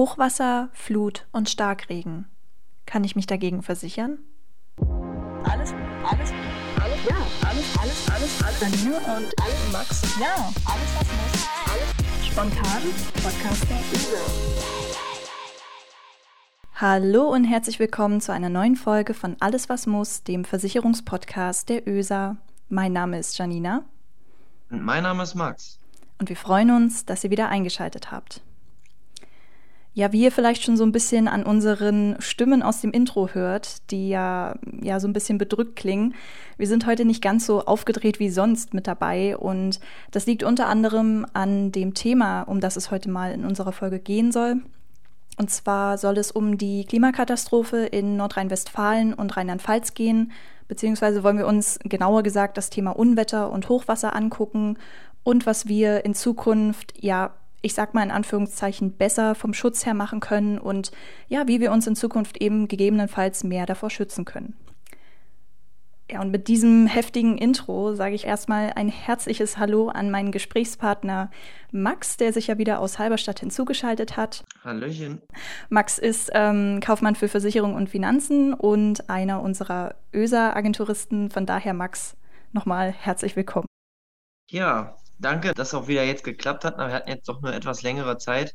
Hochwasser, Flut und Starkregen. Kann ich mich dagegen versichern? Alles, alles, alles, ja, alles, alles, alles, alles. Janine und alles, Max, ja, alles, was muss, alles. Spontan, Podcaster, Hallo und herzlich willkommen zu einer neuen Folge von Alles, was muss, dem Versicherungspodcast der ÖSA. Mein Name ist Janina. Und mein Name ist Max. Und wir freuen uns, dass ihr wieder eingeschaltet habt. Ja, wie ihr vielleicht schon so ein bisschen an unseren Stimmen aus dem Intro hört, die ja, ja so ein bisschen bedrückt klingen. Wir sind heute nicht ganz so aufgedreht wie sonst mit dabei und das liegt unter anderem an dem Thema, um das es heute mal in unserer Folge gehen soll. Und zwar soll es um die Klimakatastrophe in Nordrhein-Westfalen und Rheinland-Pfalz gehen, beziehungsweise wollen wir uns genauer gesagt das Thema Unwetter und Hochwasser angucken und was wir in Zukunft ja ich sag mal in Anführungszeichen, besser vom Schutz her machen können und ja, wie wir uns in Zukunft eben gegebenenfalls mehr davor schützen können. Ja, und mit diesem heftigen Intro sage ich erstmal ein herzliches Hallo an meinen Gesprächspartner Max, der sich ja wieder aus Halberstadt hinzugeschaltet hat. Hallöchen. Max ist ähm, Kaufmann für Versicherung und Finanzen und einer unserer ÖSA-Agenturisten. Von daher, Max, nochmal herzlich willkommen. Ja, danke, dass auch wieder jetzt geklappt hat. Wir hatten jetzt doch eine etwas längere Zeit,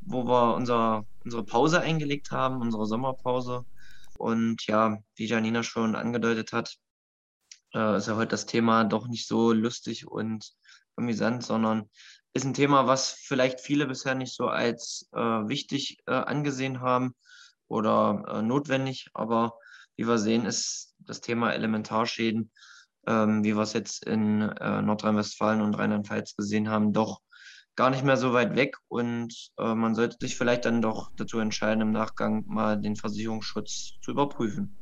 wo wir unser, unsere Pause eingelegt haben, unsere Sommerpause. Und ja, wie Janina schon angedeutet hat, äh, ist ja heute das Thema doch nicht so lustig und amüsant, sondern ist ein Thema, was vielleicht viele bisher nicht so als äh, wichtig äh, angesehen haben oder äh, notwendig. Aber wie wir sehen, ist das Thema Elementarschäden ähm, wie wir es jetzt in äh, Nordrhein-Westfalen und Rheinland-Pfalz gesehen haben, doch gar nicht mehr so weit weg und äh, man sollte sich vielleicht dann doch dazu entscheiden, im Nachgang mal den Versicherungsschutz zu überprüfen.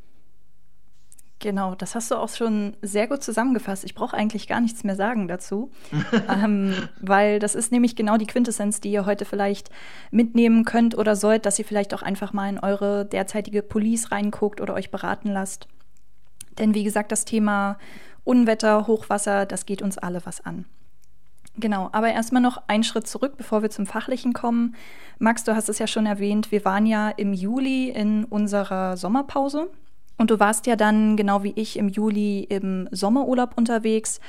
Genau, das hast du auch schon sehr gut zusammengefasst. Ich brauche eigentlich gar nichts mehr sagen dazu, ähm, weil das ist nämlich genau die Quintessenz, die ihr heute vielleicht mitnehmen könnt oder sollt, dass ihr vielleicht auch einfach mal in eure derzeitige Police reinguckt oder euch beraten lasst. Denn wie gesagt, das Thema Unwetter, Hochwasser, das geht uns alle was an. Genau, aber erstmal noch einen Schritt zurück, bevor wir zum Fachlichen kommen. Max, du hast es ja schon erwähnt, wir waren ja im Juli in unserer Sommerpause und du warst ja dann, genau wie ich, im Juli im Sommerurlaub unterwegs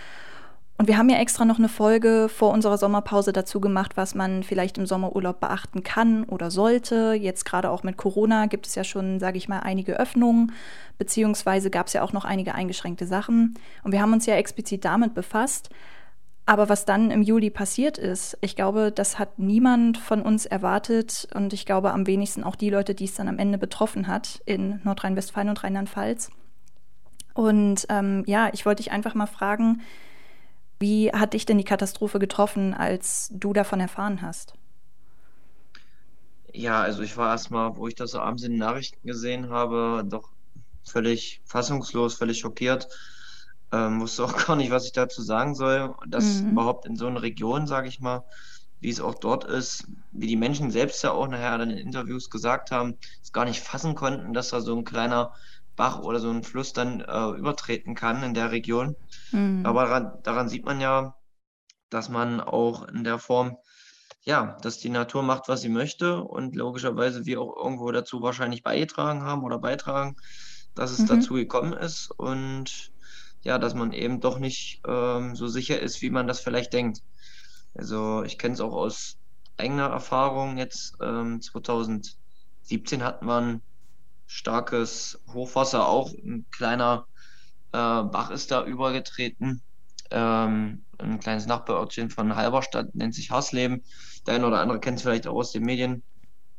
und wir haben ja extra noch eine Folge vor unserer Sommerpause dazu gemacht, was man vielleicht im Sommerurlaub beachten kann oder sollte. Jetzt gerade auch mit Corona gibt es ja schon, sage ich mal, einige Öffnungen, beziehungsweise gab es ja auch noch einige eingeschränkte Sachen. Und wir haben uns ja explizit damit befasst. Aber was dann im Juli passiert ist, ich glaube, das hat niemand von uns erwartet und ich glaube am wenigsten auch die Leute, die es dann am Ende betroffen hat in Nordrhein-Westfalen und Rheinland-Pfalz. Und ähm, ja, ich wollte dich einfach mal fragen, wie hat dich denn die Katastrophe getroffen, als du davon erfahren hast? Ja, also ich war erstmal, wo ich das so abends in den Nachrichten gesehen habe, doch völlig fassungslos, völlig schockiert. Ähm, wusste auch gar nicht, was ich dazu sagen soll. Dass mhm. überhaupt in so einer Region, sage ich mal, wie es auch dort ist, wie die Menschen selbst ja auch nachher in den Interviews gesagt haben, es gar nicht fassen konnten, dass da so ein kleiner Bach oder so ein Fluss dann äh, übertreten kann in der Region. Mhm. Aber daran, daran sieht man ja, dass man auch in der Form, ja, dass die Natur macht, was sie möchte und logischerweise wir auch irgendwo dazu wahrscheinlich beigetragen haben oder beitragen, dass es mhm. dazu gekommen ist und ja, dass man eben doch nicht ähm, so sicher ist, wie man das vielleicht denkt. Also ich kenne es auch aus eigener Erfahrung jetzt. Ähm, 2017 hat man starkes Hochwasser, auch ein kleiner äh, Bach ist da übergetreten. Ähm, ein kleines Nachbarortchen von Halberstadt nennt sich Hasleben. Der eine oder andere kennt es vielleicht auch aus den Medien.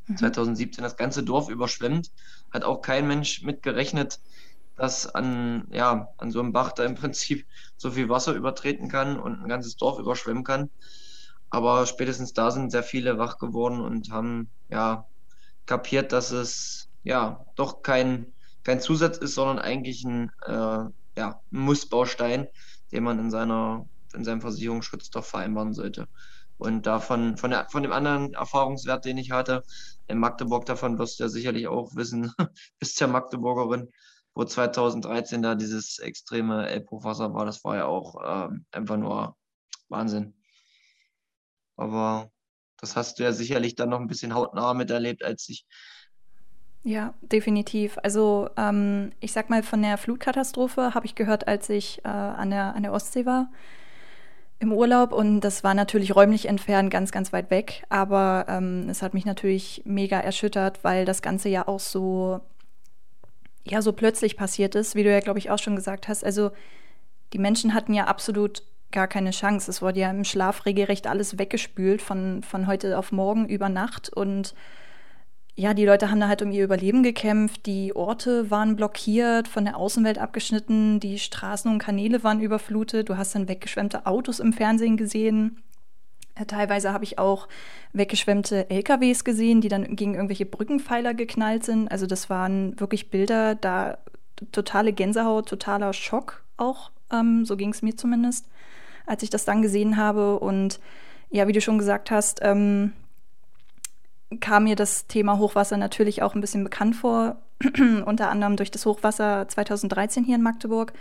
Mhm. 2017 das ganze Dorf überschwemmt. Hat auch kein Mensch mitgerechnet, dass an, ja, an so einem Bach da im Prinzip so viel Wasser übertreten kann und ein ganzes Dorf überschwemmen kann. Aber spätestens da sind sehr viele wach geworden und haben ja kapiert, dass es ja doch kein, kein Zusatz ist, sondern eigentlich ein äh, ja, Mussbaustein, den man in, seiner, in seinem Versicherungsschutz doch vereinbaren sollte. Und davon, von, der, von dem anderen Erfahrungswert, den ich hatte, in Magdeburg, davon wirst du ja sicherlich auch wissen, bist ja Magdeburgerin, wo 2013 da dieses extreme Elbhochwasser war, das war ja auch ähm, einfach nur Wahnsinn. Aber das hast du ja sicherlich dann noch ein bisschen hautnah miterlebt als ich. Ja, definitiv. Also ähm, ich sag mal, von der Flutkatastrophe habe ich gehört, als ich äh, an, der, an der Ostsee war im Urlaub und das war natürlich räumlich entfernt ganz, ganz weit weg, aber ähm, es hat mich natürlich mega erschüttert, weil das Ganze ja auch so, ja, so plötzlich passiert ist, wie du ja, glaube ich, auch schon gesagt hast. Also die Menschen hatten ja absolut gar keine Chance. Es wurde ja im Schlaf regelrecht alles weggespült von, von heute auf morgen über Nacht und ja, die Leute haben da halt um ihr Überleben gekämpft. Die Orte waren blockiert, von der Außenwelt abgeschnitten, die Straßen und Kanäle waren überflutet. Du hast dann weggeschwemmte Autos im Fernsehen gesehen. Teilweise habe ich auch weggeschwemmte LKWs gesehen, die dann gegen irgendwelche Brückenpfeiler geknallt sind. Also das waren wirklich Bilder, da totale Gänsehaut, totaler Schock auch. Ähm, so ging es mir zumindest, als ich das dann gesehen habe. Und ja, wie du schon gesagt hast, ähm, kam mir das Thema Hochwasser natürlich auch ein bisschen bekannt vor, unter anderem durch das Hochwasser 2013 hier in Magdeburg,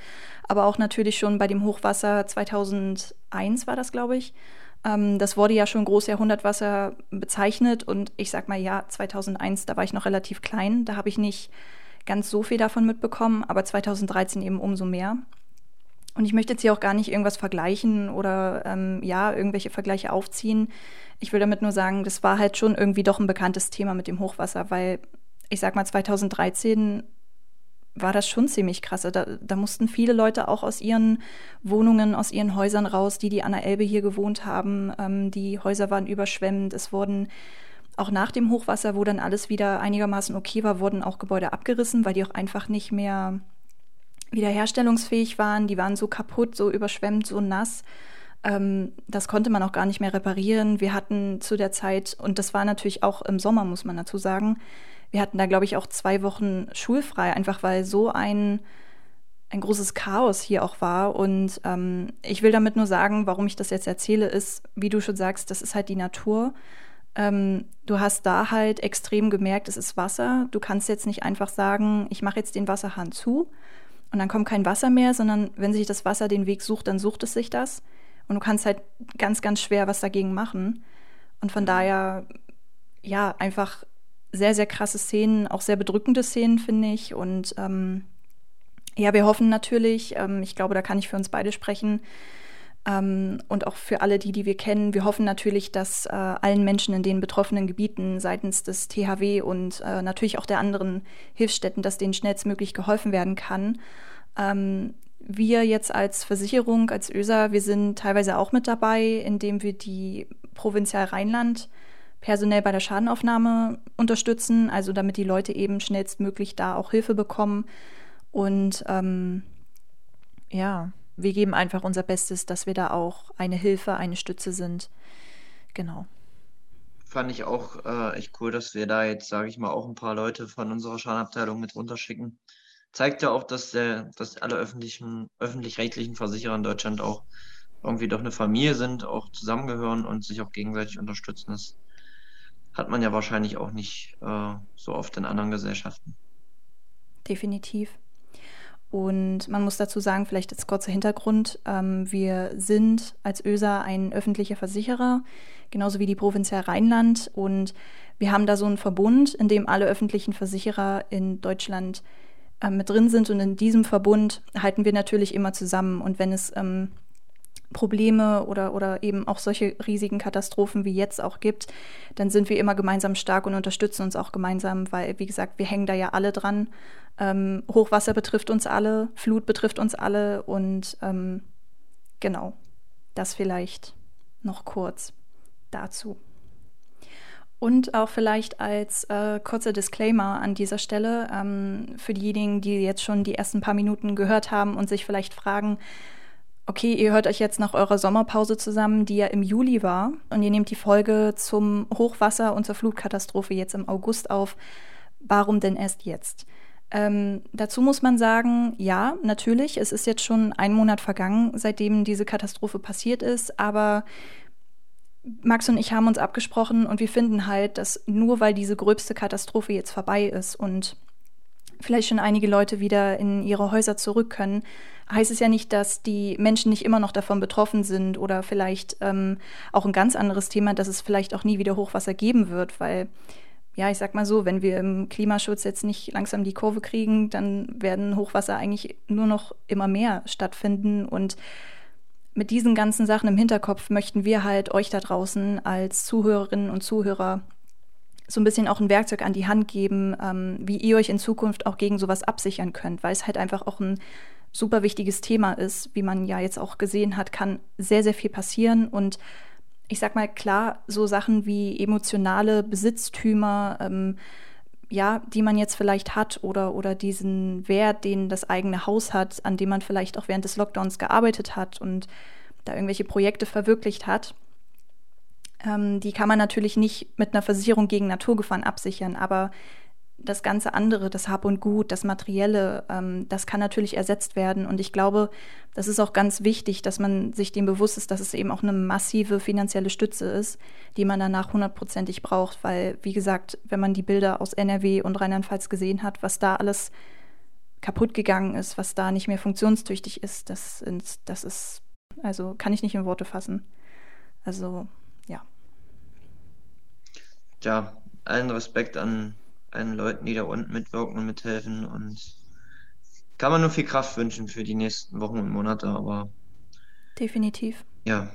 aber auch natürlich schon bei dem Hochwasser 2001 war das, glaube ich. Ähm, das wurde ja schon Großjahrhundertwasser bezeichnet und ich sag mal ja, 2001, da war ich noch relativ klein, da habe ich nicht ganz so viel davon mitbekommen, aber 2013 eben umso mehr. Und ich möchte jetzt hier auch gar nicht irgendwas vergleichen oder ähm, ja, irgendwelche Vergleiche aufziehen. Ich will damit nur sagen, das war halt schon irgendwie doch ein bekanntes Thema mit dem Hochwasser, weil ich sag mal, 2013 war das schon ziemlich krass. Da, da mussten viele Leute auch aus ihren Wohnungen, aus ihren Häusern raus, die, die an der Elbe hier gewohnt haben. Ähm, die Häuser waren überschwemmt. Es wurden auch nach dem Hochwasser, wo dann alles wieder einigermaßen okay war, wurden auch Gebäude abgerissen, weil die auch einfach nicht mehr wiederherstellungsfähig waren. Die waren so kaputt, so überschwemmt, so nass. Ähm, das konnte man auch gar nicht mehr reparieren. Wir hatten zu der Zeit, und das war natürlich auch im Sommer, muss man dazu sagen, wir hatten da, glaube ich, auch zwei Wochen schulfrei, einfach weil so ein, ein großes Chaos hier auch war. Und ähm, ich will damit nur sagen, warum ich das jetzt erzähle, ist, wie du schon sagst, das ist halt die Natur. Ähm, du hast da halt extrem gemerkt, es ist Wasser. Du kannst jetzt nicht einfach sagen, ich mache jetzt den Wasserhahn zu, und dann kommt kein Wasser mehr, sondern wenn sich das Wasser den Weg sucht, dann sucht es sich das. Und du kannst halt ganz, ganz schwer was dagegen machen. Und von daher, ja, einfach sehr, sehr krasse Szenen, auch sehr bedrückende Szenen, finde ich. Und ähm, ja, wir hoffen natürlich, ähm, ich glaube, da kann ich für uns beide sprechen, ähm, und auch für alle die, die wir kennen. Wir hoffen natürlich, dass äh, allen Menschen in den betroffenen Gebieten seitens des THW und äh, natürlich auch der anderen Hilfsstätten, dass denen schnellstmöglich geholfen werden kann. Ähm, wir jetzt als Versicherung, als ÖSA, wir sind teilweise auch mit dabei, indem wir die Provinzial Rheinland personell bei der Schadenaufnahme unterstützen, also damit die Leute eben schnellstmöglich da auch Hilfe bekommen. Und ähm, ja, wir geben einfach unser Bestes, dass wir da auch eine Hilfe, eine Stütze sind. Genau. Fand ich auch äh, echt cool, dass wir da jetzt, sage ich mal, auch ein paar Leute von unserer Schadenabteilung mit runterschicken. Zeigt ja auch, dass, der, dass alle öffentlichen, öffentlich-rechtlichen Versicherer in Deutschland auch irgendwie doch eine Familie sind, auch zusammengehören und sich auch gegenseitig unterstützen. Das hat man ja wahrscheinlich auch nicht äh, so oft in anderen Gesellschaften. Definitiv. Und man muss dazu sagen, vielleicht als kurzer Hintergrund, ähm, wir sind als ÖSA ein öffentlicher Versicherer, genauso wie die Provinzial Rheinland. Und wir haben da so einen Verbund, in dem alle öffentlichen Versicherer in Deutschland äh, mit drin sind. Und in diesem Verbund halten wir natürlich immer zusammen. Und wenn es ähm, Probleme oder, oder eben auch solche riesigen Katastrophen wie jetzt auch gibt, dann sind wir immer gemeinsam stark und unterstützen uns auch gemeinsam, weil, wie gesagt, wir hängen da ja alle dran. Ähm, Hochwasser betrifft uns alle, Flut betrifft uns alle und ähm, genau, das vielleicht noch kurz dazu. Und auch vielleicht als äh, kurzer Disclaimer an dieser Stelle ähm, für diejenigen, die jetzt schon die ersten paar Minuten gehört haben und sich vielleicht fragen, okay, ihr hört euch jetzt nach eurer Sommerpause zusammen, die ja im Juli war, und ihr nehmt die Folge zum Hochwasser und zur Flutkatastrophe jetzt im August auf. Warum denn erst jetzt? Ähm, dazu muss man sagen, ja, natürlich, es ist jetzt schon ein Monat vergangen, seitdem diese Katastrophe passiert ist, aber Max und ich haben uns abgesprochen und wir finden halt, dass nur weil diese gröbste Katastrophe jetzt vorbei ist und vielleicht schon einige Leute wieder in ihre Häuser zurück können, heißt es ja nicht, dass die Menschen nicht immer noch davon betroffen sind oder vielleicht ähm, auch ein ganz anderes Thema, dass es vielleicht auch nie wieder Hochwasser geben wird, weil ja, ich sag mal so, wenn wir im Klimaschutz jetzt nicht langsam die Kurve kriegen, dann werden Hochwasser eigentlich nur noch immer mehr stattfinden und mit diesen ganzen Sachen im Hinterkopf möchten wir halt euch da draußen als Zuhörerinnen und Zuhörer so ein bisschen auch ein Werkzeug an die Hand geben, ähm, wie ihr euch in Zukunft auch gegen sowas absichern könnt, weil es halt einfach auch ein super wichtiges Thema ist. Wie man ja jetzt auch gesehen hat, kann sehr, sehr viel passieren und ich sag mal klar, so Sachen wie emotionale Besitztümer, ähm, ja, die man jetzt vielleicht hat oder, oder diesen Wert, den das eigene Haus hat, an dem man vielleicht auch während des Lockdowns gearbeitet hat und da irgendwelche Projekte verwirklicht hat. Ähm, die kann man natürlich nicht mit einer Versicherung gegen Naturgefahren absichern, aber das ganze andere, das Hab und Gut, das Materielle, ähm, das kann natürlich ersetzt werden. Und ich glaube, das ist auch ganz wichtig, dass man sich dem bewusst ist, dass es eben auch eine massive finanzielle Stütze ist, die man danach hundertprozentig braucht. Weil, wie gesagt, wenn man die Bilder aus NRW und Rheinland-Pfalz gesehen hat, was da alles kaputt gegangen ist, was da nicht mehr funktionstüchtig ist, das, das ist, also kann ich nicht in Worte fassen. Also, ja. Ja, allen Respekt an allen Leuten, die da unten mitwirken und mithelfen. Und kann man nur viel Kraft wünschen für die nächsten Wochen und Monate, aber. Definitiv. Ja.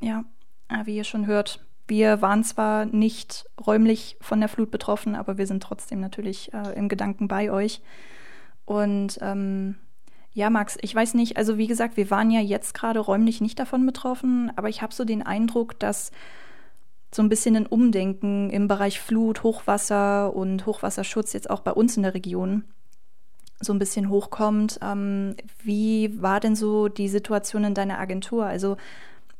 Ja, wie ihr schon hört, wir waren zwar nicht räumlich von der Flut betroffen, aber wir sind trotzdem natürlich äh, im Gedanken bei euch. Und ähm, ja, Max, ich weiß nicht, also wie gesagt, wir waren ja jetzt gerade räumlich nicht davon betroffen, aber ich habe so den Eindruck, dass so ein bisschen ein Umdenken im Bereich Flut, Hochwasser und Hochwasserschutz jetzt auch bei uns in der Region so ein bisschen hochkommt. Ähm, wie war denn so die Situation in deiner Agentur? Also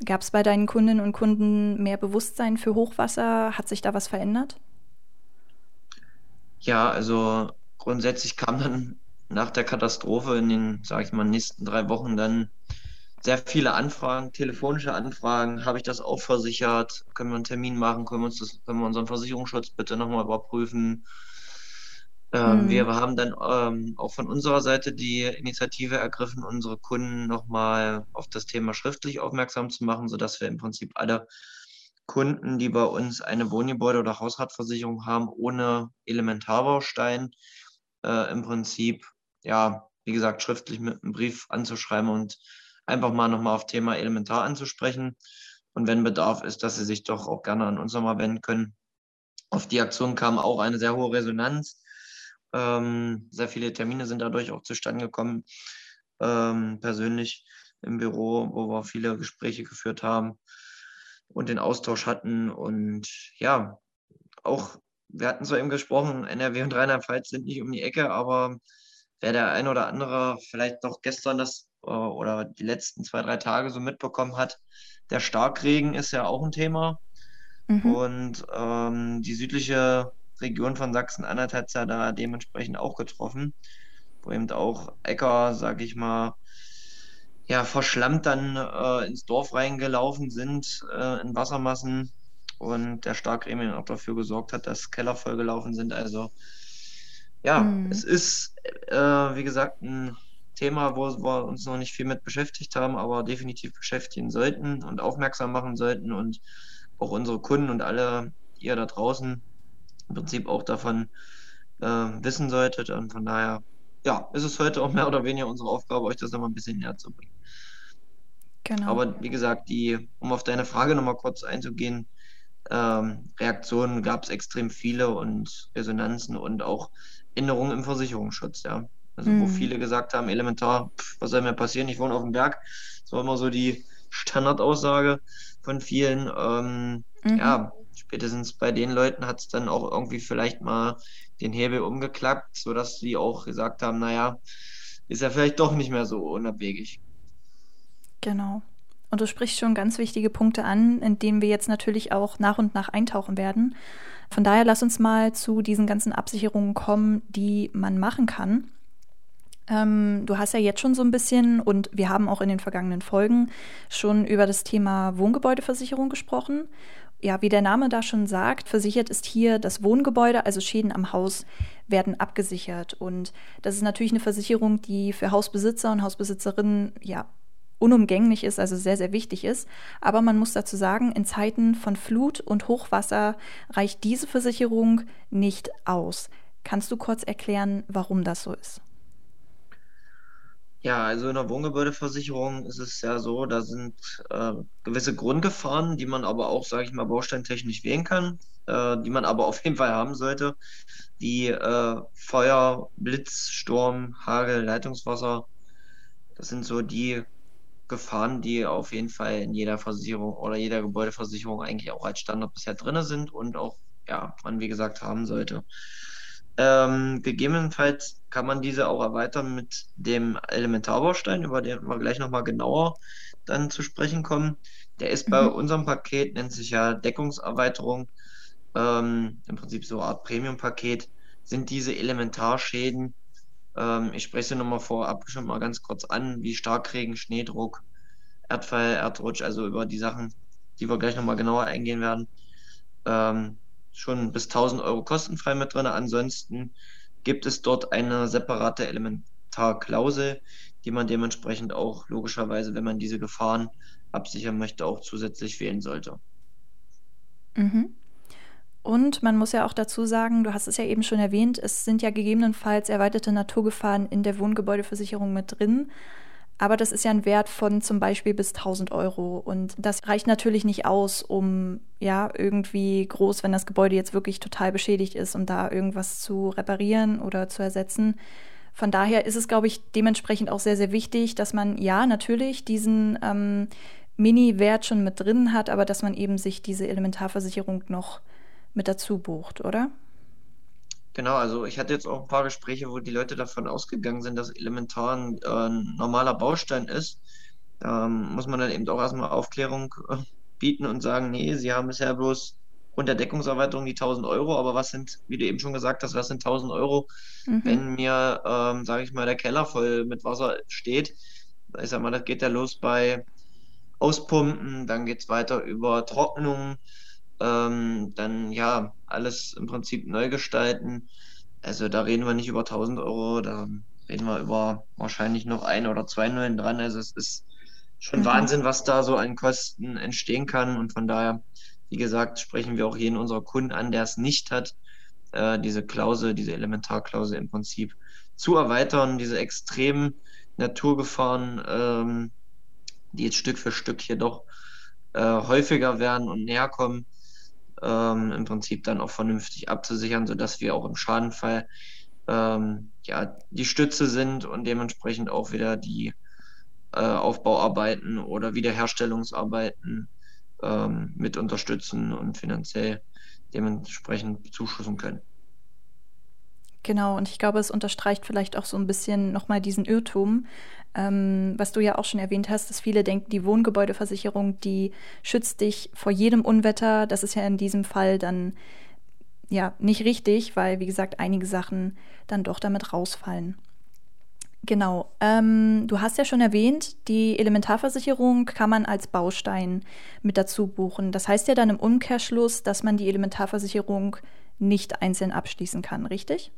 gab es bei deinen Kundinnen und Kunden mehr Bewusstsein für Hochwasser? Hat sich da was verändert? Ja, also grundsätzlich kam dann nach der Katastrophe in den, sage ich mal, nächsten drei Wochen dann sehr viele Anfragen, telefonische Anfragen. Habe ich das auch versichert? Können wir einen Termin machen? Können wir, uns das, können wir unseren Versicherungsschutz bitte nochmal überprüfen? Ähm, mhm. Wir haben dann ähm, auch von unserer Seite die Initiative ergriffen, unsere Kunden nochmal auf das Thema schriftlich aufmerksam zu machen, sodass wir im Prinzip alle Kunden, die bei uns eine Wohngebäude- oder Hausratversicherung haben, ohne Elementarbaustein, äh, im Prinzip, ja, wie gesagt, schriftlich mit einem Brief anzuschreiben und einfach mal nochmal auf Thema Elementar anzusprechen. Und wenn Bedarf ist, dass Sie sich doch auch gerne an uns nochmal wenden können. Auf die Aktion kam auch eine sehr hohe Resonanz. Ähm, sehr viele Termine sind dadurch auch zustande gekommen, ähm, persönlich im Büro, wo wir viele Gespräche geführt haben und den Austausch hatten. Und ja, auch, wir hatten zwar eben gesprochen, NRW und Rheinland-Pfalz sind nicht um die Ecke, aber wer der ein oder andere vielleicht doch gestern das oder die letzten zwei, drei Tage so mitbekommen hat, der Starkregen ist ja auch ein Thema. Mhm. Und ähm, die südliche Region von Sachsen-Anhalt hat es ja da dementsprechend auch getroffen, wo eben auch Äcker, sag ich mal, ja, verschlammt dann äh, ins Dorf reingelaufen sind äh, in Wassermassen und der Starkregen auch dafür gesorgt hat, dass Keller vollgelaufen sind. Also ja, mhm. es ist, äh, wie gesagt, ein Thema, wo wir uns noch nicht viel mit beschäftigt haben, aber definitiv beschäftigen sollten und aufmerksam machen sollten und auch unsere Kunden und alle ihr da draußen im Prinzip auch davon äh, wissen solltet. Und von daher, ja, ist es heute auch mehr oder weniger unsere Aufgabe, euch das nochmal ein bisschen näher zu bringen. Genau. Aber wie gesagt, die, um auf deine Frage nochmal kurz einzugehen, ähm, Reaktionen gab es extrem viele und Resonanzen und auch Änderungen im Versicherungsschutz, ja. Also mhm. wo viele gesagt haben, elementar, pff, was soll mir passieren, ich wohne auf dem Berg. Das war immer so die Standardaussage von vielen. Ähm, mhm. Ja, spätestens bei den Leuten hat es dann auch irgendwie vielleicht mal den Hebel umgeklappt, sodass sie auch gesagt haben, naja, ist ja vielleicht doch nicht mehr so unabwegig. Genau. Und du sprichst schon ganz wichtige Punkte an, in denen wir jetzt natürlich auch nach und nach eintauchen werden. Von daher lass uns mal zu diesen ganzen Absicherungen kommen, die man machen kann. Ähm, du hast ja jetzt schon so ein bisschen und wir haben auch in den vergangenen Folgen schon über das Thema Wohngebäudeversicherung gesprochen. ja, wie der Name da schon sagt, versichert ist hier das Wohngebäude, also Schäden am Haus werden abgesichert. Und das ist natürlich eine Versicherung, die für Hausbesitzer und Hausbesitzerinnen ja unumgänglich ist, also sehr, sehr wichtig ist. Aber man muss dazu sagen, in Zeiten von Flut und Hochwasser reicht diese Versicherung nicht aus. Kannst du kurz erklären, warum das so ist? Ja, also in der Wohngebäudeversicherung ist es ja so, da sind äh, gewisse Grundgefahren, die man aber auch, sage ich mal, bausteintechnisch wählen kann, äh, die man aber auf jeden Fall haben sollte, wie äh, Feuer, Blitz, Sturm, Hagel, Leitungswasser. Das sind so die Gefahren, die auf jeden Fall in jeder Versicherung oder jeder Gebäudeversicherung eigentlich auch als Standard bisher drin sind und auch, ja, man wie gesagt haben sollte. Ähm, gegebenenfalls kann man diese auch erweitern mit dem Elementarbaustein, über den wir gleich nochmal genauer dann zu sprechen kommen. Der ist mhm. bei unserem Paket, nennt sich ja Deckungserweiterung, ähm, im Prinzip so eine Art Premium-Paket, sind diese Elementarschäden. Ähm, ich spreche sie nochmal vorab schon mal ganz kurz an, wie Starkregen, Schneedruck, Erdfall, Erdrutsch, also über die Sachen, die wir gleich nochmal genauer eingehen werden. Ähm, schon bis 1000 Euro kostenfrei mit drin. Ansonsten gibt es dort eine separate Elementarklausel, die man dementsprechend auch logischerweise, wenn man diese Gefahren absichern möchte, auch zusätzlich wählen sollte. Mhm. Und man muss ja auch dazu sagen, du hast es ja eben schon erwähnt, es sind ja gegebenenfalls erweiterte Naturgefahren in der Wohngebäudeversicherung mit drin. Aber das ist ja ein Wert von zum Beispiel bis 1000 Euro. Und das reicht natürlich nicht aus, um ja irgendwie groß, wenn das Gebäude jetzt wirklich total beschädigt ist, um da irgendwas zu reparieren oder zu ersetzen. Von daher ist es, glaube ich, dementsprechend auch sehr, sehr wichtig, dass man ja natürlich diesen ähm, Mini-Wert schon mit drin hat, aber dass man eben sich diese Elementarversicherung noch mit dazu bucht, oder? Genau, also ich hatte jetzt auch ein paar Gespräche, wo die Leute davon ausgegangen sind, dass Elementar ein äh, normaler Baustein ist. Da ähm, muss man dann eben auch erstmal Aufklärung äh, bieten und sagen, nee, sie haben bisher bloß Grund der Deckungserweiterung die 1000 Euro, aber was sind, wie du eben schon gesagt hast, was sind 1000 Euro, mhm. wenn mir, ähm, sage ich mal, der Keller voll mit Wasser steht? Ich sag mal, das geht ja los bei Auspumpen, dann geht es weiter über Trocknung, ähm, dann ja, alles im Prinzip neu gestalten. Also da reden wir nicht über 1000 Euro, da reden wir über wahrscheinlich noch ein oder zwei Nullen dran. Also es ist schon mhm. Wahnsinn, was da so an Kosten entstehen kann. Und von daher, wie gesagt, sprechen wir auch jeden unserer Kunden an, der es nicht hat, äh, diese Klausel, diese Elementarklausel im Prinzip zu erweitern, diese extremen Naturgefahren, ähm, die jetzt Stück für Stück hier doch äh, häufiger werden und näher kommen, ähm, im Prinzip dann auch vernünftig abzusichern, sodass wir auch im Schadenfall ähm, ja, die Stütze sind und dementsprechend auch wieder die äh, Aufbauarbeiten oder Wiederherstellungsarbeiten ähm, mit unterstützen und finanziell dementsprechend bezuschussen können. Genau, und ich glaube, es unterstreicht vielleicht auch so ein bisschen nochmal diesen Irrtum, ähm, was du ja auch schon erwähnt hast, dass viele denken, die Wohngebäudeversicherung, die schützt dich vor jedem Unwetter. Das ist ja in diesem Fall dann ja nicht richtig, weil, wie gesagt, einige Sachen dann doch damit rausfallen. Genau. Ähm, du hast ja schon erwähnt, die Elementarversicherung kann man als Baustein mit dazu buchen. Das heißt ja dann im Umkehrschluss, dass man die Elementarversicherung nicht einzeln abschließen kann, richtig?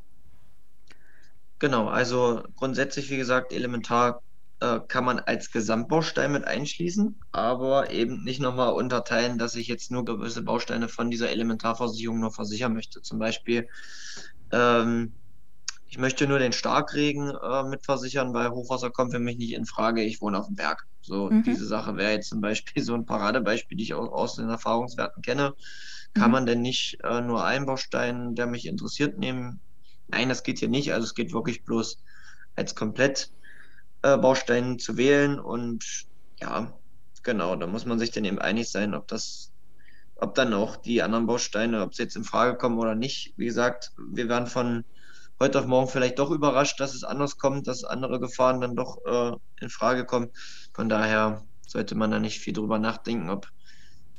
Genau, also grundsätzlich, wie gesagt, elementar äh, kann man als Gesamtbaustein mit einschließen, aber eben nicht nochmal unterteilen, dass ich jetzt nur gewisse Bausteine von dieser Elementarversicherung nur versichern möchte. Zum Beispiel, ähm, ich möchte nur den Starkregen äh, mitversichern, weil Hochwasser kommt für mich nicht in Frage. Ich wohne auf dem Berg. So, mhm. diese Sache wäre jetzt zum Beispiel so ein Paradebeispiel, die ich auch aus den Erfahrungswerten kenne. Kann mhm. man denn nicht äh, nur einen Baustein, der mich interessiert, nehmen? Nein, das geht hier nicht. Also es geht wirklich bloß als komplett äh, zu wählen und ja, genau, da muss man sich dann eben einig sein, ob das, ob dann auch die anderen Bausteine, ob sie jetzt in Frage kommen oder nicht. Wie gesagt, wir werden von heute auf morgen vielleicht doch überrascht, dass es anders kommt, dass andere Gefahren dann doch äh, in Frage kommen. Von daher sollte man da nicht viel drüber nachdenken, ob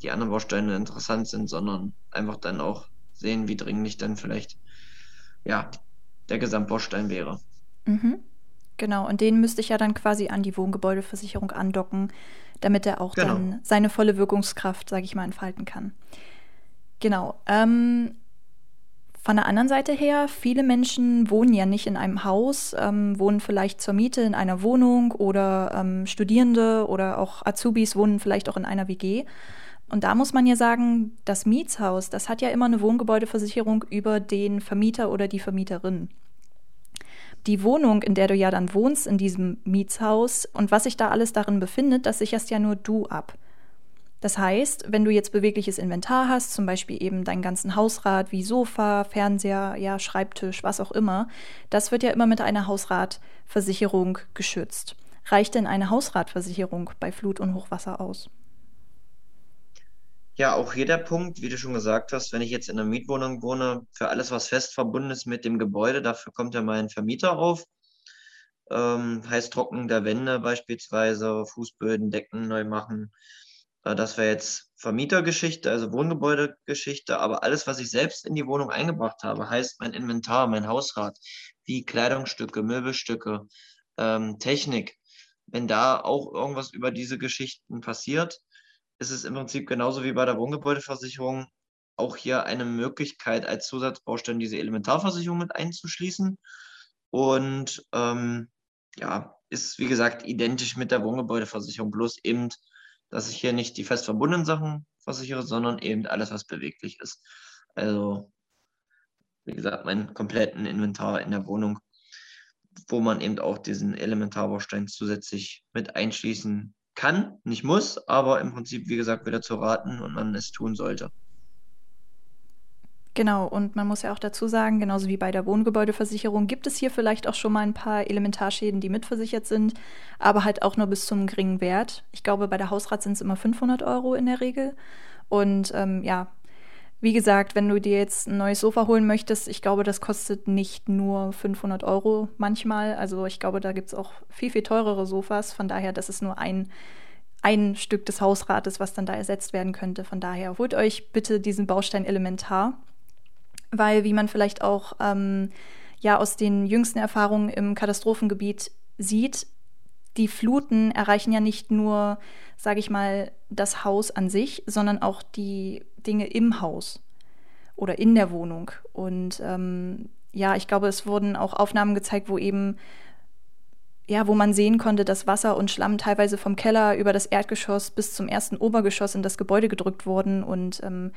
die anderen Bausteine interessant sind, sondern einfach dann auch sehen, wie dringlich dann vielleicht ja, der Gesamtbaustein wäre. Mhm. Genau, und den müsste ich ja dann quasi an die Wohngebäudeversicherung andocken, damit er auch genau. dann seine volle Wirkungskraft, sage ich mal, entfalten kann. Genau. Ähm, von der anderen Seite her, viele Menschen wohnen ja nicht in einem Haus, ähm, wohnen vielleicht zur Miete in einer Wohnung oder ähm, Studierende oder auch Azubis wohnen vielleicht auch in einer WG. Und da muss man ja sagen, das Mietshaus, das hat ja immer eine Wohngebäudeversicherung über den Vermieter oder die Vermieterin. Die Wohnung, in der du ja dann wohnst, in diesem Mietshaus und was sich da alles darin befindet, das sicherst ja nur du ab. Das heißt, wenn du jetzt bewegliches Inventar hast, zum Beispiel eben deinen ganzen Hausrat wie Sofa, Fernseher, ja, Schreibtisch, was auch immer, das wird ja immer mit einer Hausratversicherung geschützt. Reicht denn eine Hausratversicherung bei Flut und Hochwasser aus? Ja, auch hier der Punkt, wie du schon gesagt hast, wenn ich jetzt in einer Mietwohnung wohne, für alles, was fest verbunden ist mit dem Gebäude, dafür kommt ja mein Vermieter auf. Ähm, heißt Trocknen der Wände beispielsweise, Fußböden, Decken neu machen, äh, das wäre jetzt Vermietergeschichte, also Wohngebäudegeschichte, aber alles, was ich selbst in die Wohnung eingebracht habe, heißt mein Inventar, mein Hausrat, wie Kleidungsstücke, Möbelstücke, ähm, Technik. Wenn da auch irgendwas über diese Geschichten passiert, ist es im Prinzip genauso wie bei der Wohngebäudeversicherung auch hier eine Möglichkeit, als Zusatzbaustein diese Elementarversicherung mit einzuschließen. Und ähm, ja, ist wie gesagt identisch mit der Wohngebäudeversicherung, bloß eben dass ich hier nicht die fest verbundenen Sachen versichere, sondern eben alles, was beweglich ist. Also, wie gesagt, meinen kompletten Inventar in der Wohnung, wo man eben auch diesen Elementarbaustein zusätzlich mit einschließen kann, nicht muss, aber im Prinzip, wie gesagt, wieder zu raten und man es tun sollte. Genau, und man muss ja auch dazu sagen, genauso wie bei der Wohngebäudeversicherung gibt es hier vielleicht auch schon mal ein paar Elementarschäden, die mitversichert sind, aber halt auch nur bis zum geringen Wert. Ich glaube, bei der Hausrat sind es immer 500 Euro in der Regel. Und ähm, ja, wie gesagt, wenn du dir jetzt ein neues Sofa holen möchtest, ich glaube, das kostet nicht nur 500 Euro manchmal. Also ich glaube, da gibt es auch viel, viel teurere Sofas. Von daher, das ist nur ein, ein Stück des Hausrates, was dann da ersetzt werden könnte. Von daher, holt euch bitte diesen Baustein elementar weil, wie man vielleicht auch ähm, ja aus den jüngsten Erfahrungen im Katastrophengebiet sieht, die Fluten erreichen ja nicht nur, sage ich mal, das Haus an sich, sondern auch die Dinge im Haus oder in der Wohnung. Und ähm, ja, ich glaube, es wurden auch Aufnahmen gezeigt, wo eben ja, wo man sehen konnte, dass Wasser und Schlamm teilweise vom Keller über das Erdgeschoss bis zum ersten Obergeschoss in das Gebäude gedrückt wurden. Und ähm,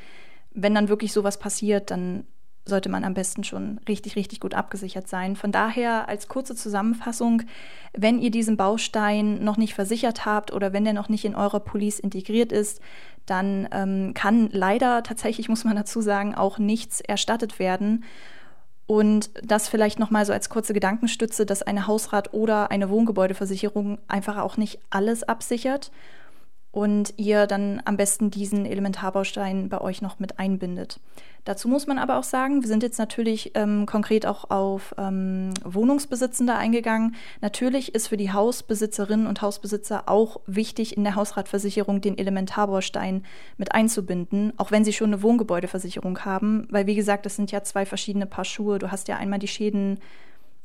wenn dann wirklich sowas passiert, dann sollte man am besten schon richtig, richtig gut abgesichert sein. Von daher als kurze Zusammenfassung, wenn ihr diesen Baustein noch nicht versichert habt oder wenn der noch nicht in eurer Police integriert ist, dann ähm, kann leider tatsächlich, muss man dazu sagen, auch nichts erstattet werden. Und das vielleicht nochmal so als kurze Gedankenstütze, dass eine Hausrat- oder eine Wohngebäudeversicherung einfach auch nicht alles absichert und ihr dann am besten diesen Elementarbaustein bei euch noch mit einbindet. Dazu muss man aber auch sagen, wir sind jetzt natürlich ähm, konkret auch auf ähm, Wohnungsbesitzende eingegangen. Natürlich ist für die Hausbesitzerinnen und Hausbesitzer auch wichtig, in der Hausratversicherung den Elementarbaustein mit einzubinden, auch wenn sie schon eine Wohngebäudeversicherung haben, weil wie gesagt, das sind ja zwei verschiedene Paar Schuhe. Du hast ja einmal die Schäden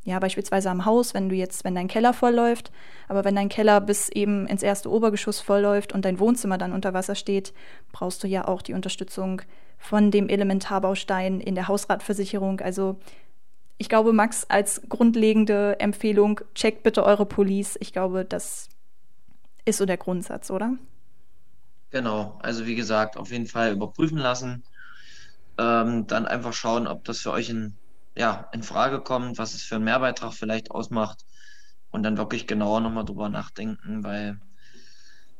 ja, beispielsweise am Haus, wenn du jetzt, wenn dein Keller vollläuft, aber wenn dein Keller bis eben ins erste Obergeschoss vollläuft und dein Wohnzimmer dann unter Wasser steht, brauchst du ja auch die Unterstützung von dem Elementarbaustein in der Hausratversicherung. Also ich glaube, Max, als grundlegende Empfehlung, checkt bitte eure Police. Ich glaube, das ist so der Grundsatz, oder? Genau, also wie gesagt, auf jeden Fall überprüfen lassen. Ähm, dann einfach schauen, ob das für euch in, ja, in Frage kommt, was es für einen Mehrbeitrag vielleicht ausmacht. Und dann wirklich genauer nochmal drüber nachdenken, weil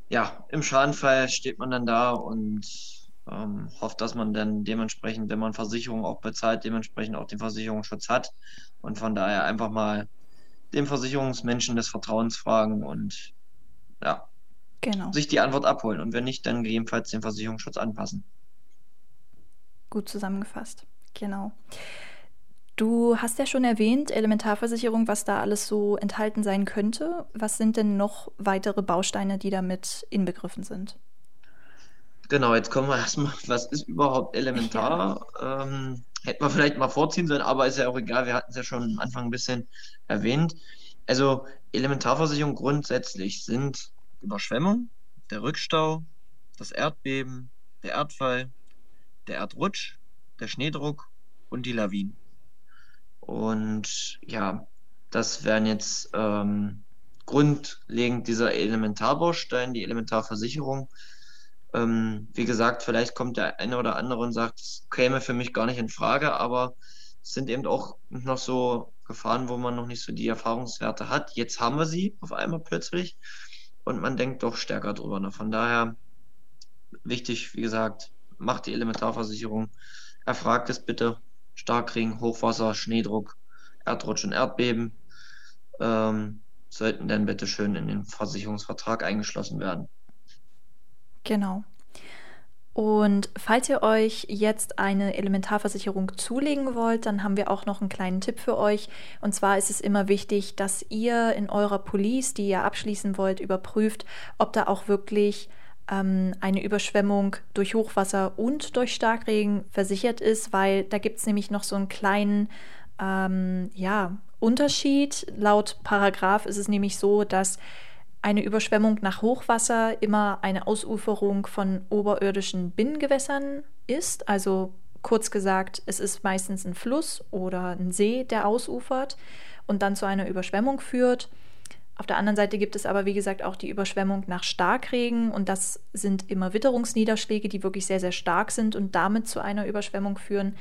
ja, im Schadenfall steht man dann da und ähm, hofft, dass man dann dementsprechend, wenn man Versicherung auch bezahlt, dementsprechend auch den Versicherungsschutz hat. Und von daher einfach mal den Versicherungsmenschen des Vertrauens fragen und ja, genau. sich die Antwort abholen. Und wenn nicht, dann gegebenenfalls den Versicherungsschutz anpassen. Gut zusammengefasst, genau. Du hast ja schon erwähnt, Elementarversicherung, was da alles so enthalten sein könnte. Was sind denn noch weitere Bausteine, die damit inbegriffen sind? Genau, jetzt kommen wir erstmal, was ist überhaupt elementar? Ja. Ähm, hätten wir vielleicht mal vorziehen sollen, aber ist ja auch egal, wir hatten es ja schon am Anfang ein bisschen erwähnt. Also Elementarversicherung grundsätzlich sind Überschwemmung, der Rückstau, das Erdbeben, der Erdfall, der Erdrutsch, der Schneedruck und die Lawinen. Und ja, das wären jetzt ähm, grundlegend dieser Elementarbaustein, die Elementarversicherung. Ähm, wie gesagt, vielleicht kommt der eine oder andere und sagt, es käme für mich gar nicht in Frage, aber es sind eben auch noch so Gefahren, wo man noch nicht so die Erfahrungswerte hat. Jetzt haben wir sie auf einmal plötzlich und man denkt doch stärker drüber. Ne? Von daher wichtig, wie gesagt, macht die Elementarversicherung, erfragt es bitte. Starkregen, Hochwasser, Schneedruck, Erdrutsch und Erdbeben ähm, sollten dann bitte schön in den Versicherungsvertrag eingeschlossen werden. Genau. Und falls ihr euch jetzt eine Elementarversicherung zulegen wollt, dann haben wir auch noch einen kleinen Tipp für euch. Und zwar ist es immer wichtig, dass ihr in eurer Police, die ihr abschließen wollt, überprüft, ob da auch wirklich ähm, eine Überschwemmung durch Hochwasser und durch Starkregen versichert ist, weil da gibt es nämlich noch so einen kleinen ähm, ja, Unterschied. Laut Paragraph ist es nämlich so, dass eine Überschwemmung nach Hochwasser immer eine Ausuferung von oberirdischen Binnengewässern ist. Also kurz gesagt, es ist meistens ein Fluss oder ein See, der ausufert und dann zu einer Überschwemmung führt. Auf der anderen Seite gibt es aber, wie gesagt, auch die Überschwemmung nach Starkregen und das sind immer Witterungsniederschläge, die wirklich sehr, sehr stark sind und damit zu einer Überschwemmung führen.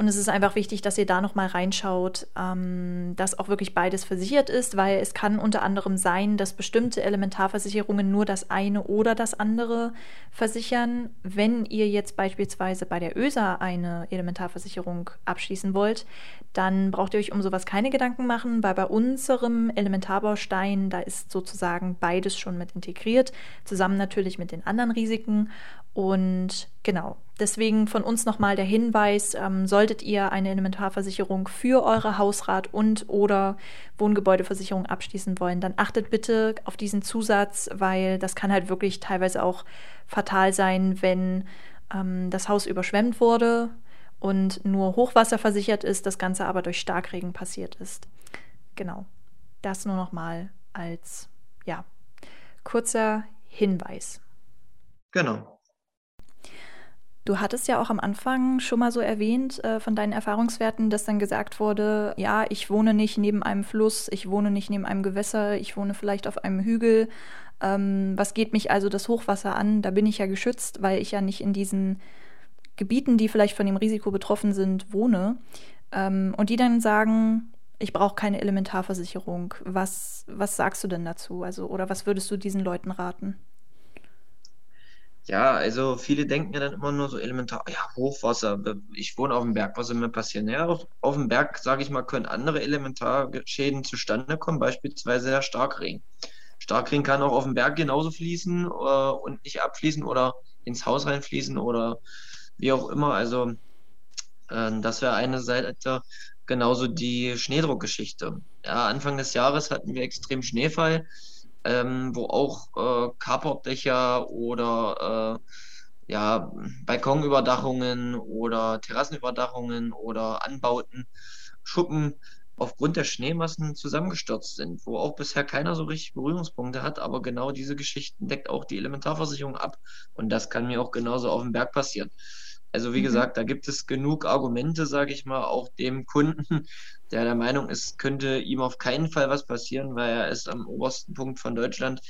Und es ist einfach wichtig, dass ihr da nochmal reinschaut, ähm, dass auch wirklich beides versichert ist, weil es kann unter anderem sein, dass bestimmte Elementarversicherungen nur das eine oder das andere versichern. Wenn ihr jetzt beispielsweise bei der ÖSA eine Elementarversicherung abschließen wollt, dann braucht ihr euch um sowas keine Gedanken machen, weil bei unserem Elementarbaustein, da ist sozusagen beides schon mit integriert, zusammen natürlich mit den anderen Risiken. Und genau, deswegen von uns nochmal der Hinweis, ähm, solltet ihr eine Elementarversicherung für eure Hausrat- und oder Wohngebäudeversicherung abschließen wollen, dann achtet bitte auf diesen Zusatz, weil das kann halt wirklich teilweise auch fatal sein, wenn ähm, das Haus überschwemmt wurde und nur Hochwasser versichert ist, das Ganze aber durch Starkregen passiert ist. Genau, das nur nochmal als ja, kurzer Hinweis. Genau. Du hattest ja auch am Anfang schon mal so erwähnt äh, von deinen Erfahrungswerten, dass dann gesagt wurde, ja, ich wohne nicht neben einem Fluss, ich wohne nicht neben einem Gewässer, ich wohne vielleicht auf einem Hügel. Ähm, was geht mich also das Hochwasser an? Da bin ich ja geschützt, weil ich ja nicht in diesen Gebieten, die vielleicht von dem Risiko betroffen sind, wohne. Ähm, und die dann sagen, ich brauche keine Elementarversicherung. Was, was sagst du denn dazu? Also, oder was würdest du diesen Leuten raten? Ja, also viele denken ja dann immer nur so elementar, ja, Hochwasser, ich wohne auf dem Berg, was soll mir passieren? Ja, auf, auf dem Berg, sage ich mal, können andere Elementarschäden zustande kommen, beispielsweise der Starkregen. Starkregen kann auch auf dem Berg genauso fließen äh, und nicht abfließen oder ins Haus reinfließen oder wie auch immer. Also äh, das wäre eine Seite, genauso die Schneedruckgeschichte. Ja, Anfang des Jahres hatten wir extrem Schneefall ähm, wo auch äh, Carportdächer oder äh, ja, Balkonüberdachungen oder Terrassenüberdachungen oder Anbauten, Schuppen aufgrund der Schneemassen zusammengestürzt sind, wo auch bisher keiner so richtig Berührungspunkte hat, aber genau diese Geschichten deckt auch die Elementarversicherung ab. Und das kann mir auch genauso auf dem Berg passieren. Also wie mhm. gesagt, da gibt es genug Argumente, sage ich mal, auch dem Kunden, der der Meinung ist, könnte ihm auf keinen Fall was passieren, weil er ist am obersten Punkt von Deutschland,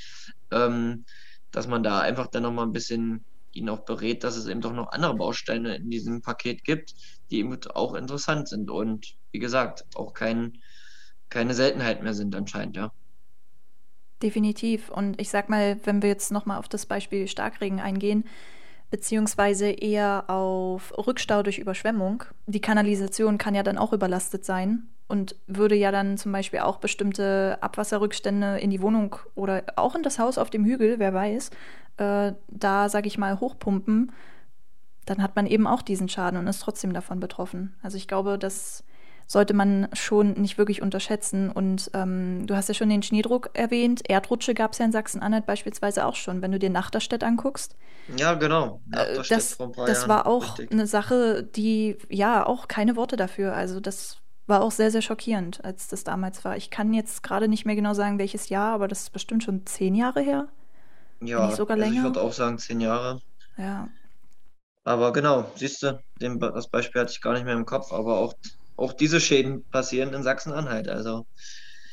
ähm, dass man da einfach dann nochmal ein bisschen ihn auch berät, dass es eben doch noch andere Bausteine in diesem Paket gibt, die eben auch interessant sind und wie gesagt, auch kein, keine Seltenheit mehr sind anscheinend, ja. Definitiv. Und ich sag mal, wenn wir jetzt nochmal auf das Beispiel Starkregen eingehen, beziehungsweise eher auf Rückstau durch Überschwemmung. Die Kanalisation kann ja dann auch überlastet sein und würde ja dann zum Beispiel auch bestimmte Abwasserrückstände in die Wohnung oder auch in das Haus auf dem Hügel, wer weiß, äh, da sage ich mal hochpumpen, dann hat man eben auch diesen Schaden und ist trotzdem davon betroffen. Also ich glaube, dass sollte man schon nicht wirklich unterschätzen. Und ähm, du hast ja schon den Schneedruck erwähnt. Erdrutsche gab es ja in Sachsen-Anhalt beispielsweise auch schon. Wenn du dir Nachterstedt anguckst. Ja, genau. Äh, das, das war auch richtig. eine Sache, die, ja, auch keine Worte dafür. Also das war auch sehr, sehr schockierend, als das damals war. Ich kann jetzt gerade nicht mehr genau sagen, welches Jahr, aber das ist bestimmt schon zehn Jahre her. Ja, sogar also ich würde auch sagen zehn Jahre. Ja. Aber genau, siehst du, das Beispiel hatte ich gar nicht mehr im Kopf, aber auch, auch diese Schäden passieren in Sachsen-Anhalt. Also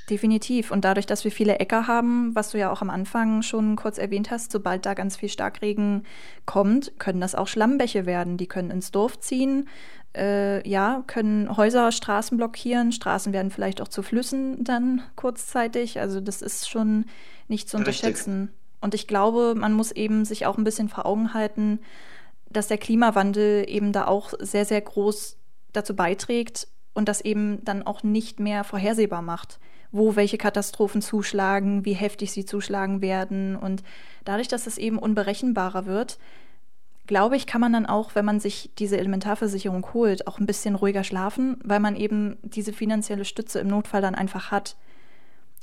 Definitiv. Und dadurch, dass wir viele Äcker haben, was du ja auch am Anfang schon kurz erwähnt hast, sobald da ganz viel Starkregen kommt, können das auch Schlammbäche werden. Die können ins Dorf ziehen, äh, ja, können Häuser, Straßen blockieren. Straßen werden vielleicht auch zu Flüssen dann kurzzeitig. Also das ist schon nicht zu unterschätzen. Richtig. Und ich glaube, man muss eben sich auch ein bisschen vor Augen halten, dass der Klimawandel eben da auch sehr, sehr groß dazu beiträgt und das eben dann auch nicht mehr vorhersehbar macht wo welche Katastrophen zuschlagen, wie heftig sie zuschlagen werden. Und dadurch, dass es eben unberechenbarer wird, glaube ich, kann man dann auch, wenn man sich diese Elementarversicherung holt, auch ein bisschen ruhiger schlafen, weil man eben diese finanzielle Stütze im Notfall dann einfach hat.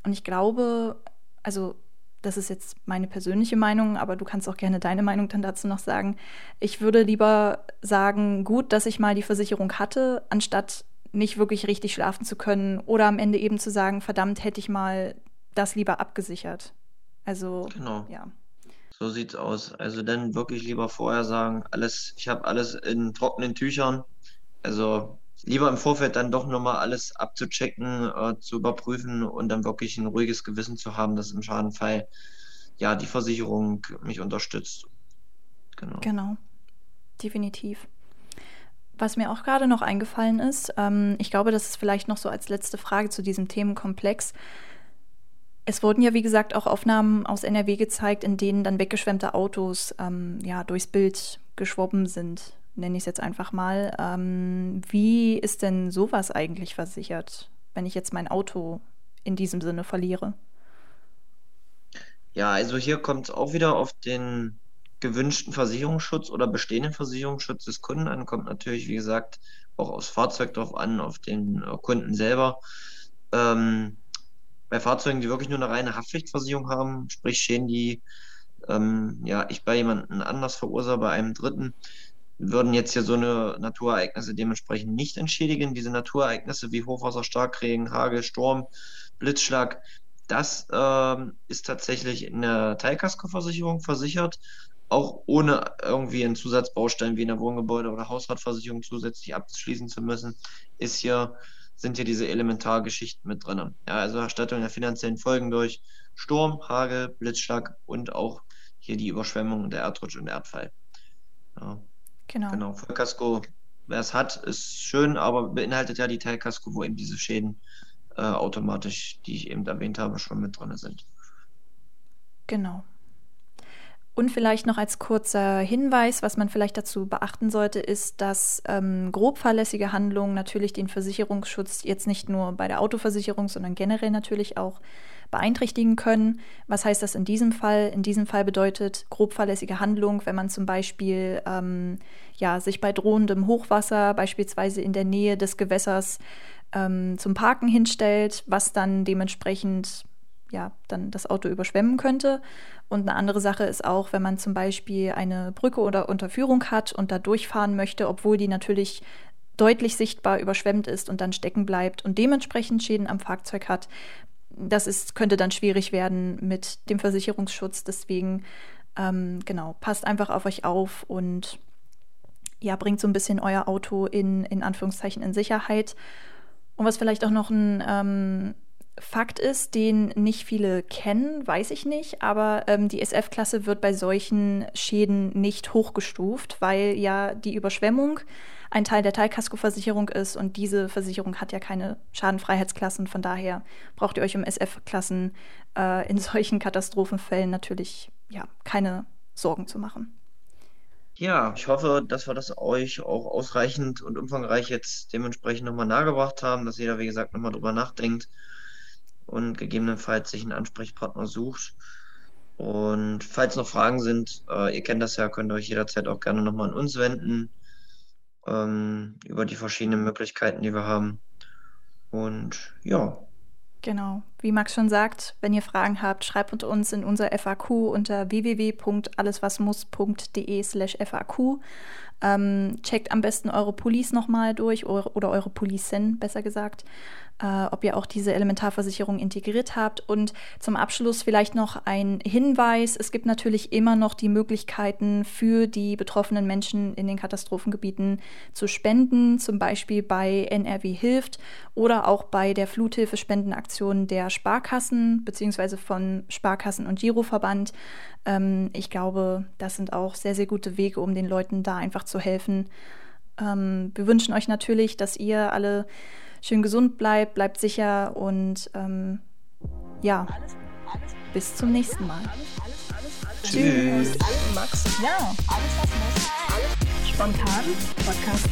Und ich glaube, also das ist jetzt meine persönliche Meinung, aber du kannst auch gerne deine Meinung dann dazu noch sagen. Ich würde lieber sagen, gut, dass ich mal die Versicherung hatte, anstatt nicht wirklich richtig schlafen zu können oder am Ende eben zu sagen, verdammt, hätte ich mal das lieber abgesichert. Also, genau. ja. So sieht's aus. Also dann wirklich lieber vorher sagen, alles, ich habe alles in trockenen Tüchern. Also lieber im Vorfeld dann doch nochmal alles abzuchecken, äh, zu überprüfen und dann wirklich ein ruhiges Gewissen zu haben, dass im Schadenfall ja die Versicherung mich unterstützt. Genau. Genau. Definitiv. Was mir auch gerade noch eingefallen ist, ähm, ich glaube, das ist vielleicht noch so als letzte Frage zu diesem Themenkomplex. Es wurden ja, wie gesagt, auch Aufnahmen aus NRW gezeigt, in denen dann weggeschwemmte Autos ähm, ja, durchs Bild geschwommen sind, nenne ich es jetzt einfach mal. Ähm, wie ist denn sowas eigentlich versichert, wenn ich jetzt mein Auto in diesem Sinne verliere? Ja, also hier kommt es auch wieder auf den gewünschten Versicherungsschutz oder bestehenden Versicherungsschutz des Kunden an. Kommt natürlich, wie gesagt, auch aufs Fahrzeug drauf an, auf den äh, Kunden selber. Ähm, bei Fahrzeugen, die wirklich nur eine reine Haftpflichtversicherung haben, sprich Schäden, die ähm, ja, ich bei jemandem anders verursache, bei einem Dritten, würden jetzt hier so eine Naturereignisse dementsprechend nicht entschädigen. Diese Naturereignisse wie Hochwasser, Starkregen, Hagel, Sturm, Blitzschlag, das ähm, ist tatsächlich in der Teilkaskoversicherung versichert auch ohne irgendwie einen Zusatzbaustein wie eine Wohngebäude- oder Hausratversicherung zusätzlich abschließen zu müssen, ist hier, sind hier diese Elementargeschichten mit drin. Ja, also Erstattung der finanziellen Folgen durch Sturm, Hagel, Blitzschlag und auch hier die Überschwemmung, der Erdrutsch und Erdfall. Ja. Genau. Genau. Vollkasko, wer es hat, ist schön, aber beinhaltet ja die Teilkasko, wo eben diese Schäden äh, automatisch, die ich eben erwähnt habe, schon mit drin sind. Genau. Und vielleicht noch als kurzer Hinweis, was man vielleicht dazu beachten sollte, ist, dass ähm, grob fahrlässige Handlungen natürlich den Versicherungsschutz jetzt nicht nur bei der Autoversicherung, sondern generell natürlich auch beeinträchtigen können. Was heißt das in diesem Fall? In diesem Fall bedeutet grob fahrlässige Handlung, wenn man zum Beispiel ähm, ja, sich bei drohendem Hochwasser beispielsweise in der Nähe des Gewässers ähm, zum Parken hinstellt, was dann dementsprechend ja, dann das Auto überschwemmen könnte. Und eine andere Sache ist auch, wenn man zum Beispiel eine Brücke oder Unterführung hat und da durchfahren möchte, obwohl die natürlich deutlich sichtbar überschwemmt ist und dann stecken bleibt und dementsprechend Schäden am Fahrzeug hat. Das ist, könnte dann schwierig werden mit dem Versicherungsschutz. Deswegen, ähm, genau, passt einfach auf euch auf und ja, bringt so ein bisschen euer Auto in, in Anführungszeichen in Sicherheit. Und was vielleicht auch noch ein ähm, Fakt ist, den nicht viele kennen, weiß ich nicht, aber ähm, die SF-Klasse wird bei solchen Schäden nicht hochgestuft, weil ja die Überschwemmung ein Teil der Teilkaskoversicherung ist und diese Versicherung hat ja keine Schadenfreiheitsklassen. Von daher braucht ihr euch um SF-Klassen äh, in solchen Katastrophenfällen natürlich ja, keine Sorgen zu machen. Ja, ich hoffe, dass wir das euch auch ausreichend und umfangreich jetzt dementsprechend nochmal nahegebracht haben, dass jeder, wie gesagt, nochmal drüber nachdenkt und gegebenenfalls sich einen Ansprechpartner sucht. Und falls noch Fragen sind, äh, ihr kennt das ja, könnt ihr euch jederzeit auch gerne nochmal an uns wenden ähm, über die verschiedenen Möglichkeiten, die wir haben. Und ja. Genau. wie Max schon sagt, wenn ihr Fragen habt, schreibt uns in unser FAQ unter www.alleswasmuss.de slash FAQ. Ähm, checkt am besten eure Police nochmal durch oder eure Policen, besser gesagt äh, ob ihr auch diese Elementarversicherung integriert habt. Und zum Abschluss vielleicht noch ein Hinweis. Es gibt natürlich immer noch die Möglichkeiten für die betroffenen Menschen in den Katastrophengebieten zu spenden, zum Beispiel bei NRW Hilft oder auch bei der Fluthilfe-Spendenaktion der Sparkassen beziehungsweise von Sparkassen und Giroverband. Ähm, ich glaube, das sind auch sehr, sehr gute Wege, um den Leuten da einfach zu helfen. Ähm, wir wünschen euch natürlich, dass ihr alle schön gesund bleibt, bleibt sicher und ähm, ja, bis zum nächsten Mal. Tschüss. Max. Ja, alles was muss. Spontan. Podcast